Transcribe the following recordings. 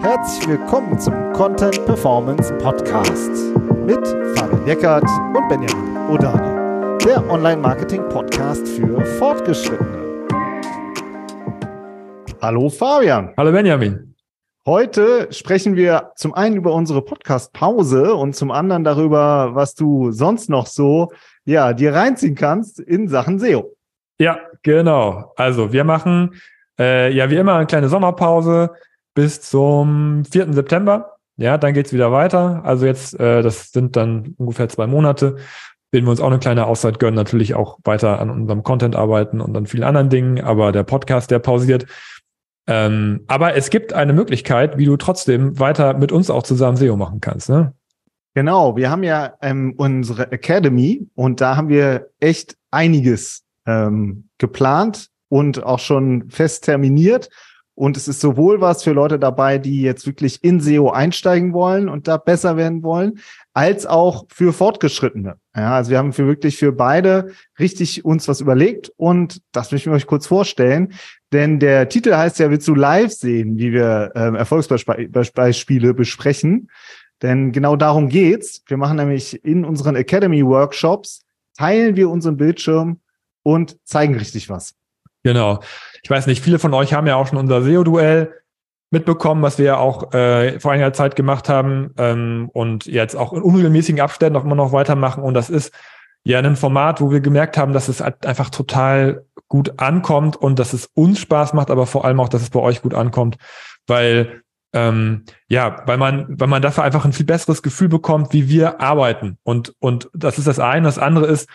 Herzlich willkommen zum Content Performance Podcast mit Fabian Eckert und Benjamin Odani, der Online-Marketing-Podcast für Fortgeschrittene. Hallo Fabian. Hallo Benjamin. Heute sprechen wir zum einen über unsere Podcast-Pause und zum anderen darüber, was du sonst noch so ja, dir reinziehen kannst in Sachen SEO. Ja, genau. Also wir machen äh, ja wie immer eine kleine Sommerpause bis zum 4. September. Ja, dann geht's wieder weiter. Also jetzt, äh, das sind dann ungefähr zwei Monate, werden wir uns auch eine kleine Auszeit gönnen, natürlich auch weiter an unserem Content arbeiten und an vielen anderen Dingen, aber der Podcast, der pausiert. Ähm, aber es gibt eine Möglichkeit, wie du trotzdem weiter mit uns auch zusammen SEO machen kannst. Ne? Genau, wir haben ja ähm, unsere Academy und da haben wir echt einiges ähm, geplant und auch schon fest terminiert. Und es ist sowohl was für Leute dabei, die jetzt wirklich in SEO einsteigen wollen und da besser werden wollen, als auch für Fortgeschrittene. Ja, also wir haben für wirklich für beide richtig uns was überlegt und das möchte ich euch kurz vorstellen, denn der Titel heißt ja, willst du live sehen, wie wir ähm, Erfolgsbeispiele besprechen? Denn genau darum geht's. Wir machen nämlich in unseren Academy Workshops, teilen wir unseren Bildschirm und zeigen richtig was. Genau. Ich weiß nicht, viele von euch haben ja auch schon unser SEO-Duell mitbekommen, was wir ja auch äh, vor einiger Zeit gemacht haben ähm, und jetzt auch in unregelmäßigen Abständen auch immer noch weitermachen. Und das ist ja ein Format, wo wir gemerkt haben, dass es halt einfach total gut ankommt und dass es uns Spaß macht, aber vor allem auch, dass es bei euch gut ankommt, weil ähm, ja, weil man, weil man dafür einfach ein viel besseres Gefühl bekommt, wie wir arbeiten. Und, und das ist das eine. Das andere ist,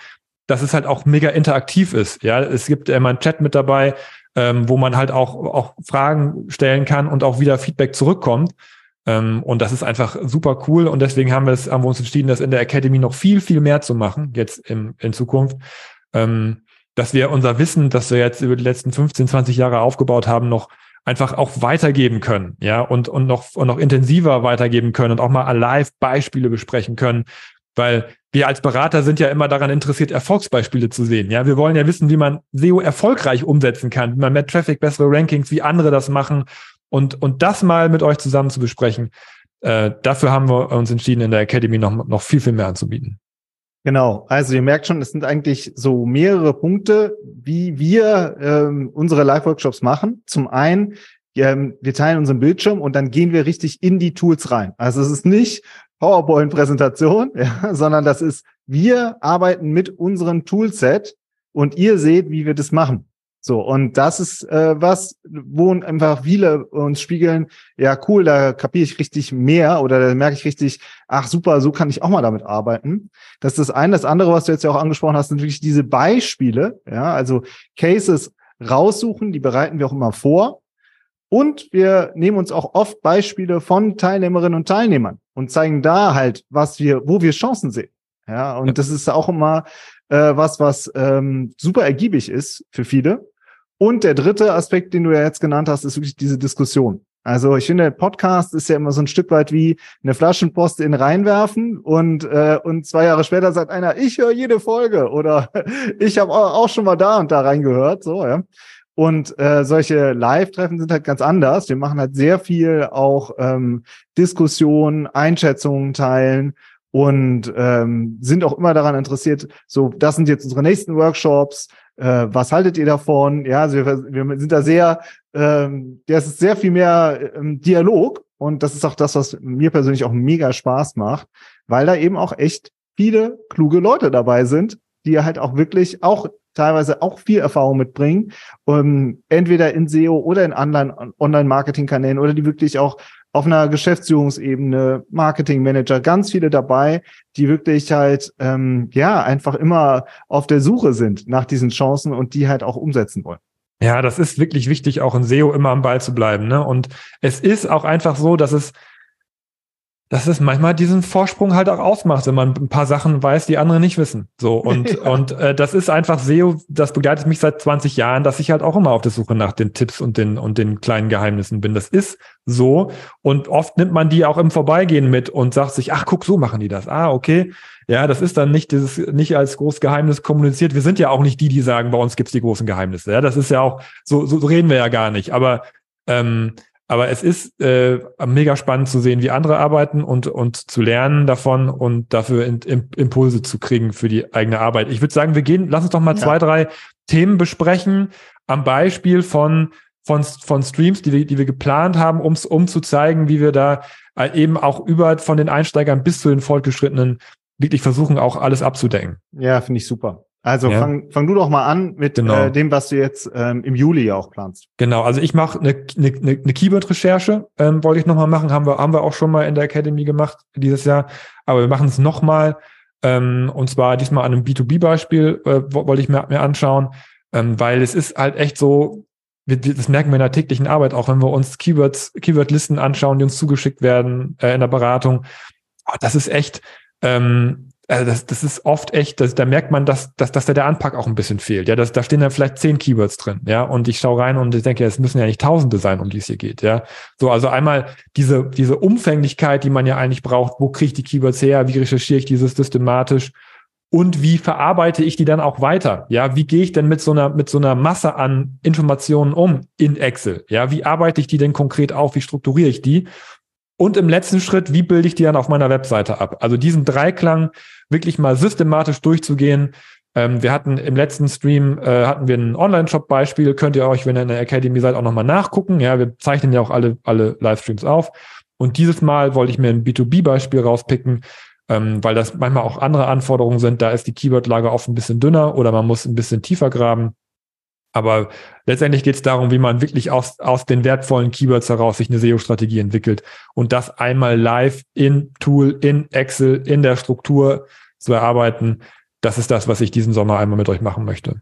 dass es halt auch mega interaktiv ist. Ja, es gibt immer einen Chat mit dabei, ähm, wo man halt auch, auch Fragen stellen kann und auch wieder Feedback zurückkommt. Ähm, und das ist einfach super cool. Und deswegen haben wir, es, haben wir uns entschieden, das in der Academy noch viel, viel mehr zu machen, jetzt im, in Zukunft. Ähm, dass wir unser Wissen, das wir jetzt über die letzten 15, 20 Jahre aufgebaut haben, noch einfach auch weitergeben können, ja, und, und noch, und noch intensiver weitergeben können und auch mal live Beispiele besprechen können, weil wir als Berater sind ja immer daran interessiert, Erfolgsbeispiele zu sehen. Ja, wir wollen ja wissen, wie man SEO erfolgreich umsetzen kann, wie man mehr Traffic, bessere Rankings, wie andere das machen und, und das mal mit euch zusammen zu besprechen. Äh, dafür haben wir uns entschieden, in der Academy noch, noch viel, viel mehr anzubieten. Genau, also ihr merkt schon, es sind eigentlich so mehrere Punkte, wie wir ähm, unsere Live-Workshops machen. Zum einen, ähm, wir teilen unseren Bildschirm und dann gehen wir richtig in die Tools rein. Also es ist nicht PowerPoint-Präsentation, ja, sondern das ist, wir arbeiten mit unserem Toolset und ihr seht, wie wir das machen. So, und das ist äh, was, wo einfach viele uns spiegeln, ja cool, da kapiere ich richtig mehr oder da merke ich richtig, ach super, so kann ich auch mal damit arbeiten. Das ist das eine. Das andere, was du jetzt ja auch angesprochen hast, sind wirklich diese Beispiele, ja, also Cases raussuchen, die bereiten wir auch immer vor. Und wir nehmen uns auch oft Beispiele von Teilnehmerinnen und Teilnehmern und zeigen da halt, was wir, wo wir Chancen sehen. Ja, und das ist auch immer äh, was, was ähm, super ergiebig ist für viele. Und der dritte Aspekt, den du ja jetzt genannt hast, ist wirklich diese Diskussion. Also ich finde, Podcast ist ja immer so ein Stück weit wie eine Flaschenpost in reinwerfen und äh, und zwei Jahre später sagt einer, ich höre jede Folge oder ich habe auch schon mal da und da reingehört, so ja. Und äh, solche Live-Treffen sind halt ganz anders. Wir machen halt sehr viel auch ähm, Diskussionen, Einschätzungen teilen und ähm, sind auch immer daran interessiert, so, das sind jetzt unsere nächsten Workshops, äh, was haltet ihr davon? Ja, also wir, wir sind da sehr, ähm, das ist sehr viel mehr ähm, Dialog und das ist auch das, was mir persönlich auch mega Spaß macht, weil da eben auch echt viele kluge Leute dabei sind, die halt auch wirklich auch teilweise auch viel Erfahrung mitbringen, um, entweder in SEO oder in Online-Marketing-Kanälen oder die wirklich auch auf einer Geschäftsführungsebene, Marketingmanager, ganz viele dabei, die wirklich halt ähm, ja einfach immer auf der Suche sind nach diesen Chancen und die halt auch umsetzen wollen. Ja, das ist wirklich wichtig, auch in SEO immer am Ball zu bleiben. Ne? Und es ist auch einfach so, dass es dass es manchmal diesen Vorsprung halt auch ausmacht, wenn man ein paar Sachen weiß, die andere nicht wissen. So und ja. und äh, das ist einfach SEO, das begleitet mich seit 20 Jahren, dass ich halt auch immer auf der Suche nach den Tipps und den und den kleinen Geheimnissen bin. Das ist so und oft nimmt man die auch im Vorbeigehen mit und sagt sich, ach guck, so machen die das. Ah, okay. Ja, das ist dann nicht dieses nicht als großes Geheimnis kommuniziert. Wir sind ja auch nicht die, die sagen, bei uns gibt's die großen Geheimnisse. Ja, das ist ja auch so so reden wir ja gar nicht, aber Ähm, aber es ist äh, mega spannend zu sehen, wie andere arbeiten und, und zu lernen davon und dafür in, in, Impulse zu kriegen für die eigene Arbeit. Ich würde sagen, wir gehen, lass uns doch mal ja. zwei, drei Themen besprechen am Beispiel von, von, von Streams, die wir, die wir geplant haben, um, um zu zeigen, wie wir da äh, eben auch über von den Einsteigern bis zu den Fortgeschrittenen wirklich versuchen, auch alles abzudecken. Ja, finde ich super. Also ja. fang, fang du doch mal an mit genau. äh, dem, was du jetzt ähm, im Juli ja auch planst. Genau, also ich mache eine ne, ne, ne Keyword-Recherche, ähm, wollte ich nochmal machen, haben wir, haben wir auch schon mal in der Academy gemacht dieses Jahr, aber wir machen es nochmal ähm, und zwar diesmal an einem B2B-Beispiel äh, wollte ich mir, mir anschauen, ähm, weil es ist halt echt so, wir, das merken wir in der täglichen Arbeit auch, wenn wir uns Keywords, Keyword-Listen anschauen, die uns zugeschickt werden äh, in der Beratung. Oh, das ist echt, ähm, also das, das ist oft echt, das, da merkt man, dass, dass, dass da der Anpack auch ein bisschen fehlt. Ja, das, da stehen dann vielleicht zehn Keywords drin, ja, und ich schaue rein und ich denke, es müssen ja nicht Tausende sein, um die es hier geht, ja. So, also einmal diese, diese Umfänglichkeit, die man ja eigentlich braucht, wo kriege ich die Keywords her, wie recherchiere ich dieses systematisch und wie verarbeite ich die dann auch weiter? Ja, wie gehe ich denn mit so einer, mit so einer Masse an Informationen um in Excel? Ja, wie arbeite ich die denn konkret auf? Wie strukturiere ich die? Und im letzten Schritt, wie bilde ich die dann auf meiner Webseite ab? Also diesen Dreiklang wirklich mal systematisch durchzugehen. Ähm, wir hatten im letzten Stream äh, hatten wir ein Online-Shop-Beispiel. Könnt ihr euch, wenn ihr in der Academy seid, auch nochmal nachgucken. Ja, wir zeichnen ja auch alle, alle Livestreams auf. Und dieses Mal wollte ich mir ein B2B-Beispiel rauspicken, ähm, weil das manchmal auch andere Anforderungen sind. Da ist die Keyword-Lage oft ein bisschen dünner oder man muss ein bisschen tiefer graben. Aber letztendlich geht es darum, wie man wirklich aus, aus den wertvollen Keywords heraus sich eine SEO-Strategie entwickelt und das einmal live in Tool, in Excel, in der Struktur zu erarbeiten. Das ist das, was ich diesen Sommer einmal mit euch machen möchte.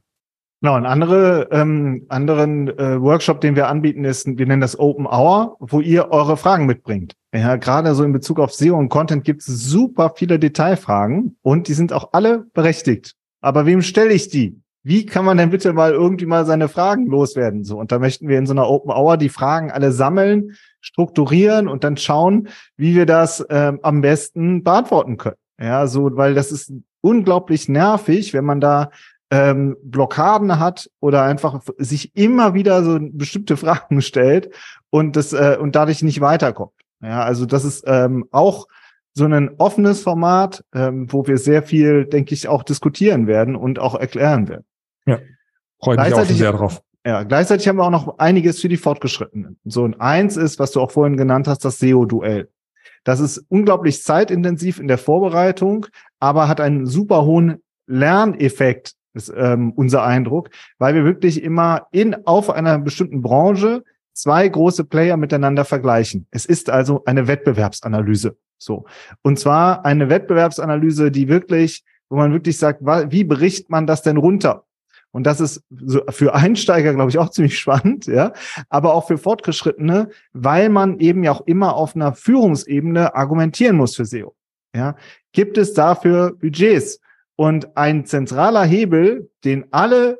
Genau, ein andere, ähm, anderen äh, Workshop, den wir anbieten, ist, wir nennen das Open Hour, wo ihr eure Fragen mitbringt. Ja, gerade so in Bezug auf SEO und Content gibt es super viele Detailfragen und die sind auch alle berechtigt. Aber wem stelle ich die? Wie kann man denn bitte mal irgendwie mal seine Fragen loswerden? So, und da möchten wir in so einer Open Hour die Fragen alle sammeln, strukturieren und dann schauen, wie wir das ähm, am besten beantworten können. Ja, so, weil das ist unglaublich nervig, wenn man da ähm, Blockaden hat oder einfach sich immer wieder so bestimmte Fragen stellt und das äh, und dadurch nicht weiterkommt. Ja, also das ist ähm, auch so ein offenes Format, ähm, wo wir sehr viel, denke ich, auch diskutieren werden und auch erklären werden. Ja, freue mich auch sehr drauf. Ja, gleichzeitig haben wir auch noch einiges für die Fortgeschrittenen. So, und eins ist, was du auch vorhin genannt hast, das SEO-Duell. Das ist unglaublich zeitintensiv in der Vorbereitung, aber hat einen super hohen Lerneffekt, ist ähm, unser Eindruck, weil wir wirklich immer in auf einer bestimmten Branche zwei große Player miteinander vergleichen. Es ist also eine Wettbewerbsanalyse. So. Und zwar eine Wettbewerbsanalyse, die wirklich, wo man wirklich sagt, wie berichtet man das denn runter? Und das ist für Einsteiger, glaube ich, auch ziemlich spannend, ja, aber auch für Fortgeschrittene, weil man eben ja auch immer auf einer Führungsebene argumentieren muss für SEO. Ja, gibt es dafür Budgets? Und ein zentraler Hebel, den alle,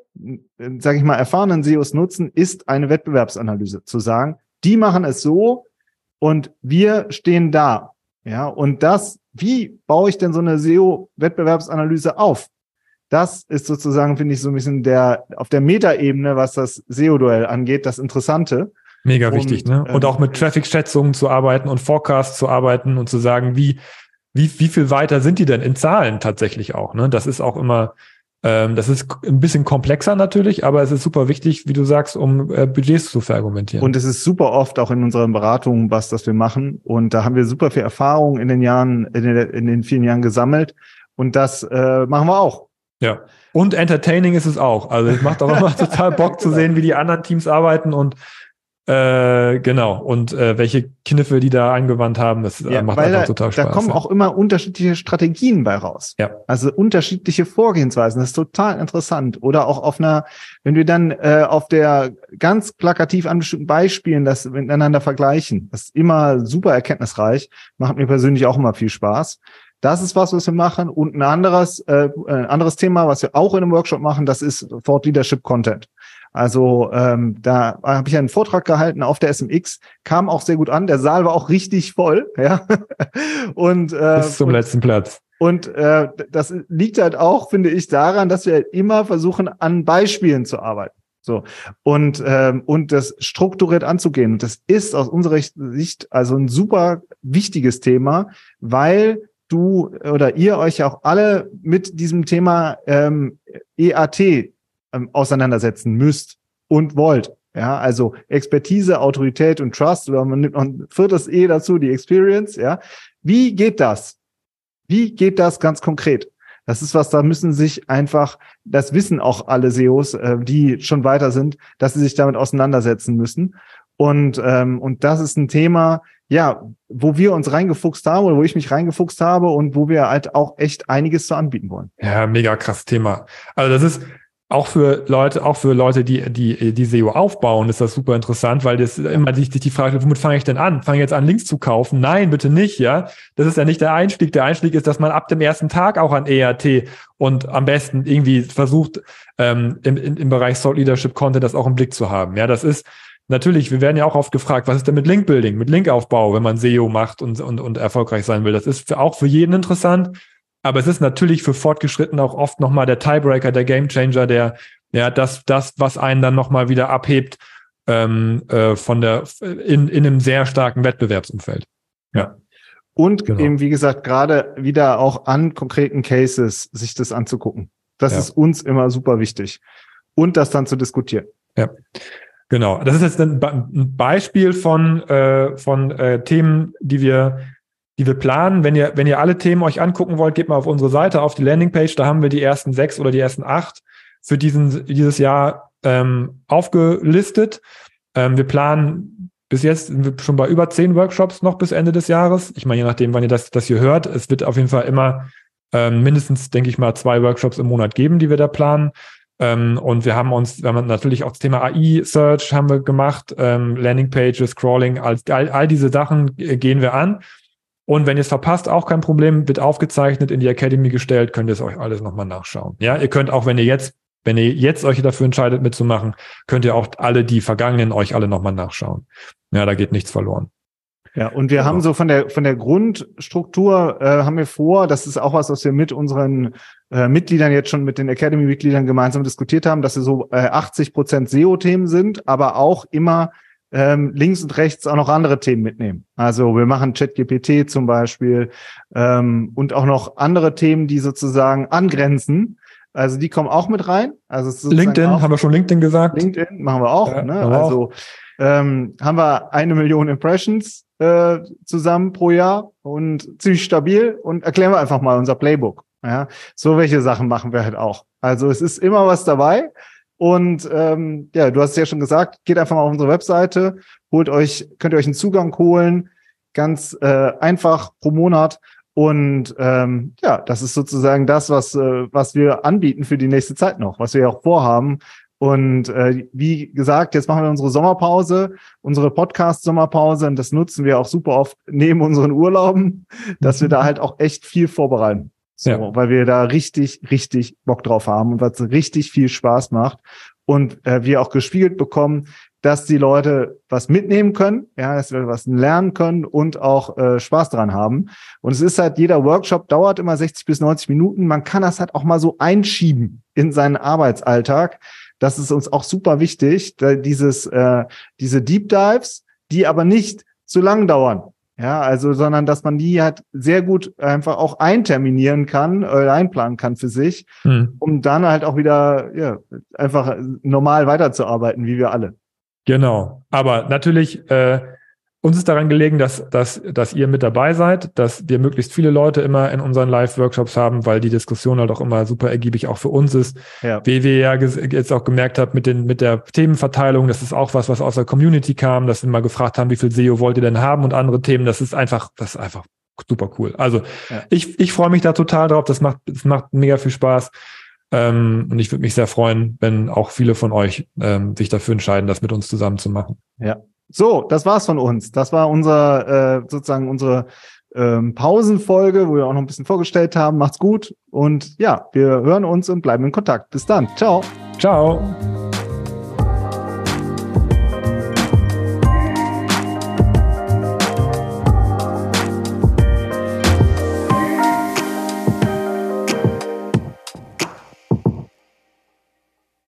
sage ich mal, erfahrenen SEOs nutzen, ist eine Wettbewerbsanalyse. Zu sagen, die machen es so und wir stehen da. Ja, und das, wie baue ich denn so eine SEO-Wettbewerbsanalyse auf? Das ist sozusagen, finde ich, so ein bisschen der auf der Metaebene, was das SEO-Duell angeht, das Interessante. Mega und, wichtig, ne? Und ähm, auch mit Traffic-Schätzungen zu arbeiten und Forecasts zu arbeiten und zu sagen, wie, wie, wie viel weiter sind die denn in Zahlen tatsächlich auch, ne? Das ist auch immer, ähm, das ist ein bisschen komplexer natürlich, aber es ist super wichtig, wie du sagst, um äh, Budgets zu verargumentieren. Und es ist super oft auch in unseren Beratungen, was das wir machen. Und da haben wir super viel Erfahrung in den Jahren, in den, in den vielen Jahren gesammelt. Und das äh, machen wir auch. Ja. Und entertaining ist es auch. Also es macht auch immer total Bock zu sehen, wie die anderen Teams arbeiten und äh, genau und äh, welche Kniffe die da angewandt haben. Das ja, macht einfach da, total Spaß. Da kommen ja. auch immer unterschiedliche Strategien bei raus. Ja. Also unterschiedliche Vorgehensweisen. Das ist total interessant. Oder auch auf einer, wenn wir dann äh, auf der ganz plakativ an bestimmten Beispielen das miteinander vergleichen, das ist immer super erkenntnisreich. Macht mir persönlich auch immer viel Spaß. Das ist was, was wir machen. Und ein anderes, äh, ein anderes Thema, was wir auch in einem Workshop machen, das ist Thought Leadership Content. Also ähm, da habe ich einen Vortrag gehalten auf der SMX, kam auch sehr gut an. Der Saal war auch richtig voll, ja. und äh, bis zum und, letzten Platz. Und äh, das liegt halt auch, finde ich, daran, dass wir halt immer versuchen, an Beispielen zu arbeiten. So. Und, ähm, und das strukturiert anzugehen. Das ist aus unserer Sicht also ein super wichtiges Thema, weil du oder ihr euch auch alle mit diesem Thema ähm, EAT ähm, auseinandersetzen müsst und wollt. Ja, also Expertise, Autorität und Trust, oder man nimmt noch ein viertes E dazu, die Experience, ja. Wie geht das? Wie geht das ganz konkret? Das ist was, da müssen sich einfach, das wissen auch alle SEOs, äh, die schon weiter sind, dass sie sich damit auseinandersetzen müssen. Und, ähm, und das ist ein Thema, ja, wo wir uns reingefuchst haben oder wo ich mich reingefuchst habe und wo wir halt auch echt einiges zu anbieten wollen. Ja, mega krass Thema. Also das ist, auch für Leute, auch für Leute, die, die, die SEO aufbauen, ist das super interessant, weil das immer sich die Frage, womit fange ich denn an? Fange ich jetzt an, Links zu kaufen? Nein, bitte nicht, ja. Das ist ja nicht der Einstieg. Der Einstieg ist, dass man ab dem ersten Tag auch an ERT und am besten irgendwie versucht, ähm, im, im Bereich Thought Leadership Content das auch im Blick zu haben. Ja, das ist, Natürlich, wir werden ja auch oft gefragt, was ist denn mit Linkbuilding, mit Linkaufbau, wenn man SEO macht und, und, und erfolgreich sein will. Das ist für, auch für jeden interessant. Aber es ist natürlich für Fortgeschritten auch oft nochmal der Tiebreaker, der Gamechanger, der, ja, das, das, was einen dann nochmal wieder abhebt ähm, äh, von der in, in einem sehr starken Wettbewerbsumfeld. Ja. Und genau. eben, wie gesagt, gerade wieder auch an konkreten Cases sich das anzugucken. Das ja. ist uns immer super wichtig. Und das dann zu diskutieren. Ja. Genau. Das ist jetzt ein, Beispiel von, äh, von äh, Themen, die wir die wir planen. Wenn ihr, wenn ihr alle Themen euch angucken wollt, geht mal auf unsere Seite, auf die Landingpage. Da haben wir die ersten sechs oder die ersten acht für diesen, dieses Jahr ähm, aufgelistet. Ähm, wir planen bis jetzt sind wir schon bei über zehn Workshops noch bis Ende des Jahres. Ich meine, je nachdem, wann ihr das, das hier hört, es wird auf jeden Fall immer ähm, mindestens, denke ich mal, zwei Workshops im Monat geben, die wir da planen. Ähm, und wir haben uns, wir haben natürlich auch das Thema AI-Search haben wir gemacht, ähm, Landingpages, Scrolling, all, all, all diese Sachen gehen wir an. Und wenn ihr es verpasst, auch kein Problem, wird aufgezeichnet, in die Academy gestellt, könnt ihr es euch alles nochmal nachschauen. Ja, ihr könnt auch, wenn ihr jetzt, wenn ihr jetzt euch dafür entscheidet mitzumachen, könnt ihr auch alle die vergangenen euch alle nochmal nachschauen. Ja, da geht nichts verloren. Ja, und wir genau. haben so von der von der Grundstruktur äh, haben wir vor, das ist auch was, was wir mit unseren äh, Mitgliedern jetzt schon mit den Academy-Mitgliedern gemeinsam diskutiert haben, dass wir so äh, 80 Prozent SEO-Themen sind, aber auch immer ähm, links und rechts auch noch andere Themen mitnehmen. Also wir machen ChatGPT zum Beispiel ähm, und auch noch andere Themen, die sozusagen angrenzen. Also die kommen auch mit rein. Also LinkedIn, auch, haben wir schon LinkedIn gesagt? LinkedIn machen wir auch. Ja, ne? Also ähm, haben wir eine Million Impressions äh, zusammen pro Jahr und ziemlich stabil und erklären wir einfach mal unser Playbook. Ja, so welche Sachen machen wir halt auch. Also es ist immer was dabei. Und ähm, ja, du hast es ja schon gesagt, geht einfach mal auf unsere Webseite, holt euch, könnt ihr euch einen Zugang holen, ganz äh, einfach pro Monat. Und ähm, ja, das ist sozusagen das, was, äh, was wir anbieten für die nächste Zeit noch, was wir auch vorhaben. Und äh, wie gesagt, jetzt machen wir unsere Sommerpause, unsere Podcast-Sommerpause, und das nutzen wir auch super oft neben unseren Urlauben, dass wir da halt auch echt viel vorbereiten. So, ja. weil wir da richtig, richtig Bock drauf haben und was richtig viel Spaß macht. Und äh, wir auch gespiegelt bekommen, dass die Leute was mitnehmen können, ja, dass wir was lernen können und auch äh, Spaß dran haben. Und es ist halt, jeder Workshop dauert immer 60 bis 90 Minuten. Man kann das halt auch mal so einschieben in seinen Arbeitsalltag. Das ist uns auch super wichtig, dieses, äh, diese Deep Dives, die aber nicht zu lang dauern. Ja, also, sondern dass man die halt sehr gut einfach auch einterminieren kann, äh, einplanen kann für sich, hm. um dann halt auch wieder, ja, einfach normal weiterzuarbeiten, wie wir alle. Genau. Aber natürlich, äh, uns ist daran gelegen, dass, dass, dass ihr mit dabei seid, dass wir möglichst viele Leute immer in unseren Live-Workshops haben, weil die Diskussion halt auch immer super ergiebig auch für uns ist. Ja. Wie wir ja jetzt auch gemerkt habt mit, den, mit der Themenverteilung, das ist auch was, was aus der Community kam, dass wir mal gefragt haben, wie viel SEO wollt ihr denn haben und andere Themen. Das ist einfach, das ist einfach super cool. Also ja. ich, ich freue mich da total drauf. Das macht, das macht mega viel Spaß. Ähm, und ich würde mich sehr freuen, wenn auch viele von euch ähm, sich dafür entscheiden, das mit uns zusammen zu machen. Ja, so, das war's von uns. Das war unser äh, sozusagen unsere ähm, Pausenfolge, wo wir auch noch ein bisschen vorgestellt haben. Macht's gut und ja, wir hören uns und bleiben in Kontakt. Bis dann. Ciao. Ciao.